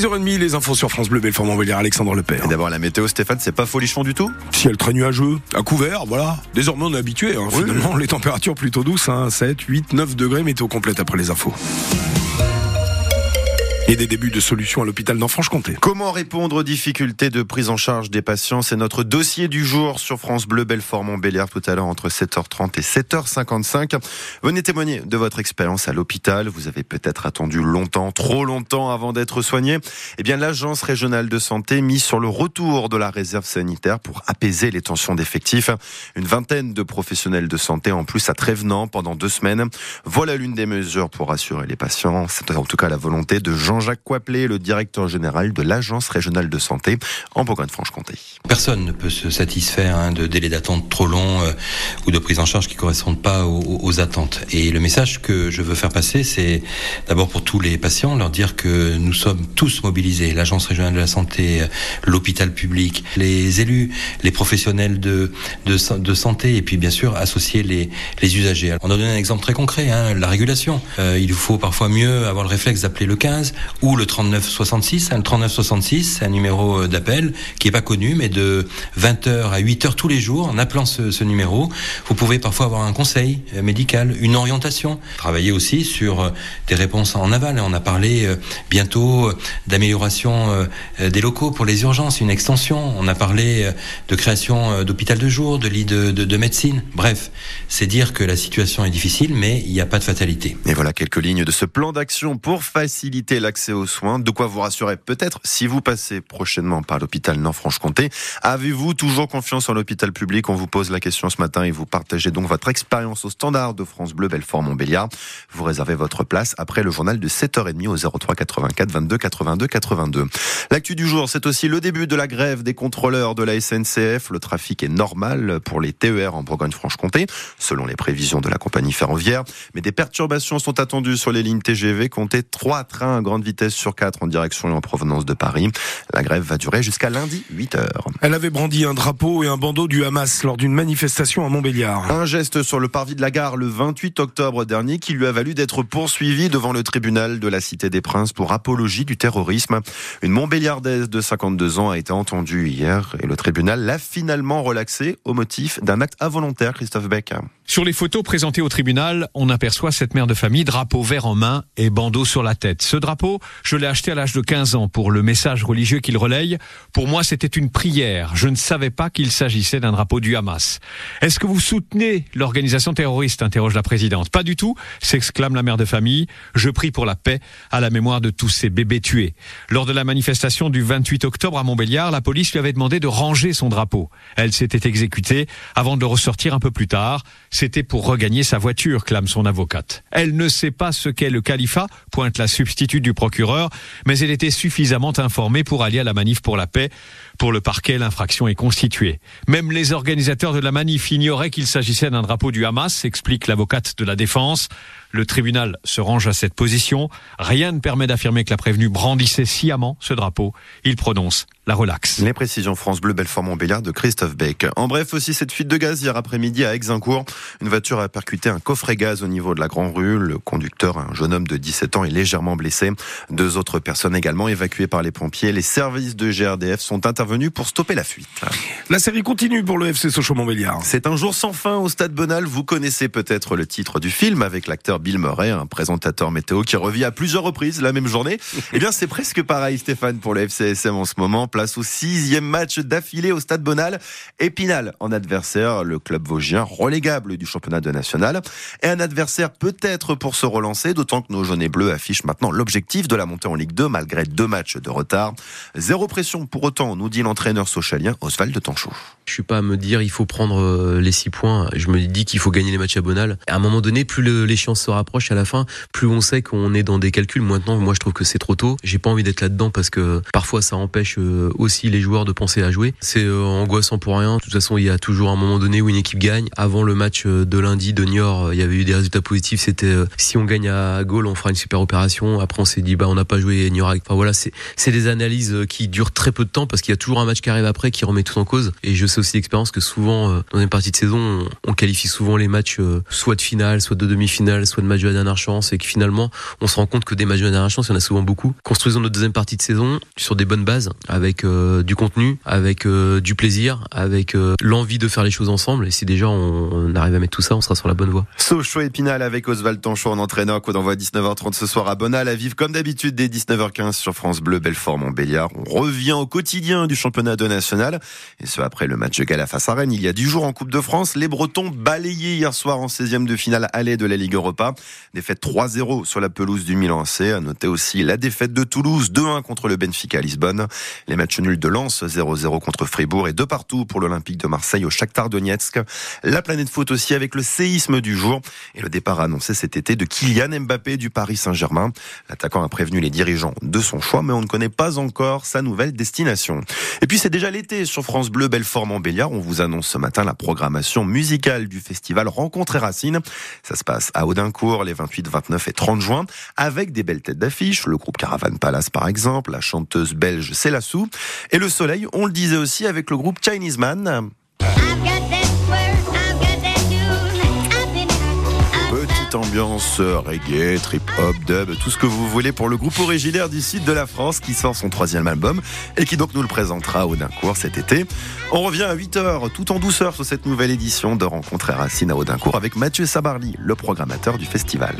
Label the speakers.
Speaker 1: 6h30, les infos sur France Bleu, Belfort Montbéliard, Alexandre Lepère.
Speaker 2: Et d'abord la météo, Stéphane, c'est pas folichon du tout?
Speaker 1: Ciel très nuageux, à couvert, voilà. Désormais on est habitué, hein,
Speaker 2: Oui.
Speaker 1: finalement. Les températures plutôt douces, hein, 7, 8, 9 degrés, météo complète après les infos. Et des débuts de solutions à l'hôpital d'Enfranche-Comté.
Speaker 2: Comment répondre aux difficultés de prise en charge des patients? C'est notre dossier du jour sur France Bleu, Belfort, Montbéliard, tout à l'heure entre 7h30 et 7h55. Venez témoigner de votre expérience à l'hôpital. Vous avez peut-être attendu longtemps, trop longtemps avant d'être soigné. Eh bien, l'agence régionale de santé mise sur le retour de la réserve sanitaire pour apaiser les tensions d'effectifs. Une vingtaine de professionnels de santé en plus à Trévenant pendant deux semaines. Voilà l'une des mesures pour rassurer les patients. C'est en tout cas la volonté de Jean-Jacques Coiplet, le directeur général de l'agence régionale de santé en Bourgogne-Franche-Comté.
Speaker 3: Personne ne peut se satisfaire hein, de délais d'attente trop longs euh, ou de prise en charge qui correspondent pas aux, aux attentes. Et le message que je veux faire passer, c'est d'abord pour tous les patients, leur dire que nous sommes tous mobilisés, l'agence régionale de la santé, euh, l'hôpital public, les élus, les professionnels de, de santé, et puis bien sûr associer les, les usagers. On a donné un exemple très concret, hein, la régulation. Euh, il faut parfois mieux avoir le réflexe d'appeler le 15 ou le 3966. hein, Le 3966, c'est un numéro euh, d'appel qui est pas connu, mais de 20h à 8h tous les jours, en appelant ce, ce numéro, vous pouvez parfois avoir un conseil euh, médical, une orientation. Travailler aussi sur euh, des réponses en aval. On a parlé bientôt d'amélioration des locaux pour les urgences, une extension. On a parlé de création d'hôpital de jour, de lits de, de, de médecine. Bref, c'est dire que la situation est difficile, mais il n'y a pas de fatalité.
Speaker 2: Et voilà quelques lignes de ce plan d'action pour faciliter l'accès aux soins. De quoi vous rassurer peut-être si vous passez prochainement par l'hôpital Nord-Franche-Comté. Avez-vous toujours confiance en l'hôpital public? On vous pose la question ce matin et vous partagez donc votre expérience au standard de France Bleu Belfort Montbéliard. Vous réservez votre place après le journal de 7h30 au 03 84 22 82 82. L'actu du jour, c'est aussi le début de la grève des contrôleurs de la SNCF. Le trafic est normal pour les TER en Bourgogne-Franche-Comté, selon les prévisions de la compagnie ferroviaire. Mais des perturbations sont attendues sur les lignes TGV. Comptez trois trains à grande vitesse sur quatre en direction et en provenance de Paris. La grève va durer jusqu'à lundi 8 heures.
Speaker 1: Elle avait brandi un drapeau et un bandeau du Hamas lors d'une manifestation à Montbéliard.
Speaker 2: Un geste sur le parvis de la gare le 28 octobre dernier qui lui a valu d'être poursuivi devant le tribunal de la Cité des Princes pour apologie du terrorisme. Une Montbéliardaise de 52 ans a été entendue hier et le tribunal l'a finalement relaxé au motif d'un acte involontaire, Christophe Beck.
Speaker 4: Sur les photos présentées au tribunal, on aperçoit cette mère de famille, drapeau vert en main et bandeau sur la tête. Ce drapeau, je l'ai acheté à l'âge de 15 ans pour le message religieux qu'il relaye. Pour moi, c'était une prière. Je ne savais pas qu'il s'agissait d'un drapeau du Hamas. Est-ce que vous soutenez l'organisation terroriste? interroge la présidente. Pas du tout, s'exclame la mère de famille. Je prie pour la paix à la mémoire de tous ces bébés tués. Lors de la manifestation du 28 octobre à Montbéliard, la police lui avait demandé de ranger son drapeau. Elle s'était exécutée avant de le ressortir un peu plus tard. C'était pour regagner sa voiture, clame son avocate. Elle ne sait pas ce qu'est le califat, pointe la substitute du procureur, mais elle était suffisamment informée pour aller à la manif pour la paix. Pour le parquet, l'infraction est constituée. Même les organisateurs de la manif ignoraient qu'il s'agissait d'un drapeau du Hamas, explique l'avocate de la défense. Le tribunal se range à cette position. Rien ne permet d'affirmer que la prévenue brandissait sciemment ce drapeau. Il prononce la relaxe.
Speaker 2: Les précisions France Bleu Belfort Montbéliard de Christophe Beck. En bref, aussi cette fuite de gaz hier après-midi à Aix-Incourt. Une voiture a percuté un coffret gaz au niveau de la Grand Rue. Le conducteur, un jeune homme de 17 ans, est légèrement blessé. Deux autres personnes également évacuées par les pompiers. Les services de GRDF sont intervenus pour stopper la fuite.
Speaker 1: La série continue pour le FC Sochaux-Montbéliard.
Speaker 2: C'est un jour sans fin au Stade Bonal. Vous connaissez peut-être le titre du film avec l'acteur Bill Murray, un présentateur météo qui revient à plusieurs reprises la même journée. Eh bien, c'est presque pareil, Stéphane, pour le FCSM en ce moment. Place au sixième match d'affilée au Stade Bonal. Épinal en adversaire, le club vosgien relégable du championnat de national. Et un adversaire peut-être pour se relancer, d'autant que nos jaunes et bleus affichent maintenant l'objectif de la montée en Ligue 2 malgré deux matchs de retard. Zéro pression pour autant, nous dit l'entraîneur sochalien Oswald de Tanchot.
Speaker 5: Je suis pas à me dire il faut prendre euh, les six points. Je me dis qu'il faut gagner les matchs à Bonal. À un moment donné, plus l'échéance se rapproche à la fin, plus on sait qu'on est dans des calculs. Maintenant, moi, je trouve que c'est trop tôt. J'ai pas envie d'être là-dedans parce que parfois ça empêche euh, aussi les joueurs de penser à jouer. C'est angoissant pour rien. De toute façon, il y a toujours un moment donné où une équipe gagne. Avant le match de lundi de Niort, il y avait eu des résultats positifs. C'était si on gagne à Gaulle, on fera une super opération. Après, on s'est dit bah on n'a pas joué Niort. Enfin voilà, c'est c'est des analyses qui durent très peu de temps parce qu'il y a toujours un match qui arrive après qui remet tout en cause. Et je sais aussi d'expérience que souvent dans une partie de saison, on, qualifie souvent les matchs soit de finale, soit de demi-finale, soit de match de la dernière chance, et que finalement, on se rend compte que des matchs de la dernière chance, il y en a souvent beaucoup. Construisons notre deuxième partie de saison sur des bonnes bases, avec euh, du contenu, avec euh, du plaisir, avec euh, l'envie de faire les choses ensemble. Et si déjà on, arrive à mettre tout ça, on sera sur la bonne voie.
Speaker 2: Sochaux Épinal avec Oswald Tanchot en entraîneur, qu'on envoie 19h30 ce soir à Bonal, à vivre comme d'habitude dès 19h15 sur France Bleu, Belfort, Montbéliard. On revient au quotidien du championnat de national. Et ce après le match Gala face à Rennes. Il y a 10 jours en Coupe de France, les Bretons balayés hier soir en 16e de finale aller de la Ligue Europa. Défaite 3-0 sur la pelouse du Milan AC. À noter aussi la défaite de Toulouse 2-1 contre le Benfica à Lisbonne. Les matchs nuls de Lens 0-0 contre Fribourg et de partout pour l'Olympique de Marseille au Shakhtar Donetsk. La planète foot aussi avec le séisme du jour et le départ annoncé cet été de Kylian Mbappé du Paris Saint-Germain. L'attaquant a prévenu les dirigeants de son choix, mais on ne connaît pas encore sa nouvelle destination. Et puis c'est déjà l'été sur France Bleu Belfort Montbéliard. On vous annonce ce matin la programmation musicale du festival Rencontre et Racines. Ça se passe à Audincourt les 28, 29 et 30 juin avec des belles têtes d'affiche. Le groupe Caravan Palace par exemple, la chanteuse belge Célassou et le soleil, on le disait aussi avec le groupe Chinese Man. ambiance reggae, trip-hop, dub, tout ce que vous voulez pour le groupe originaire du sud de la France qui sort son troisième album et qui donc nous le présentera au Audincourt cet été. On revient à 8h tout en douceur sur cette nouvelle édition de Rencontre et Racine à Audincourt avec Mathieu Sabarly, le programmateur du festival.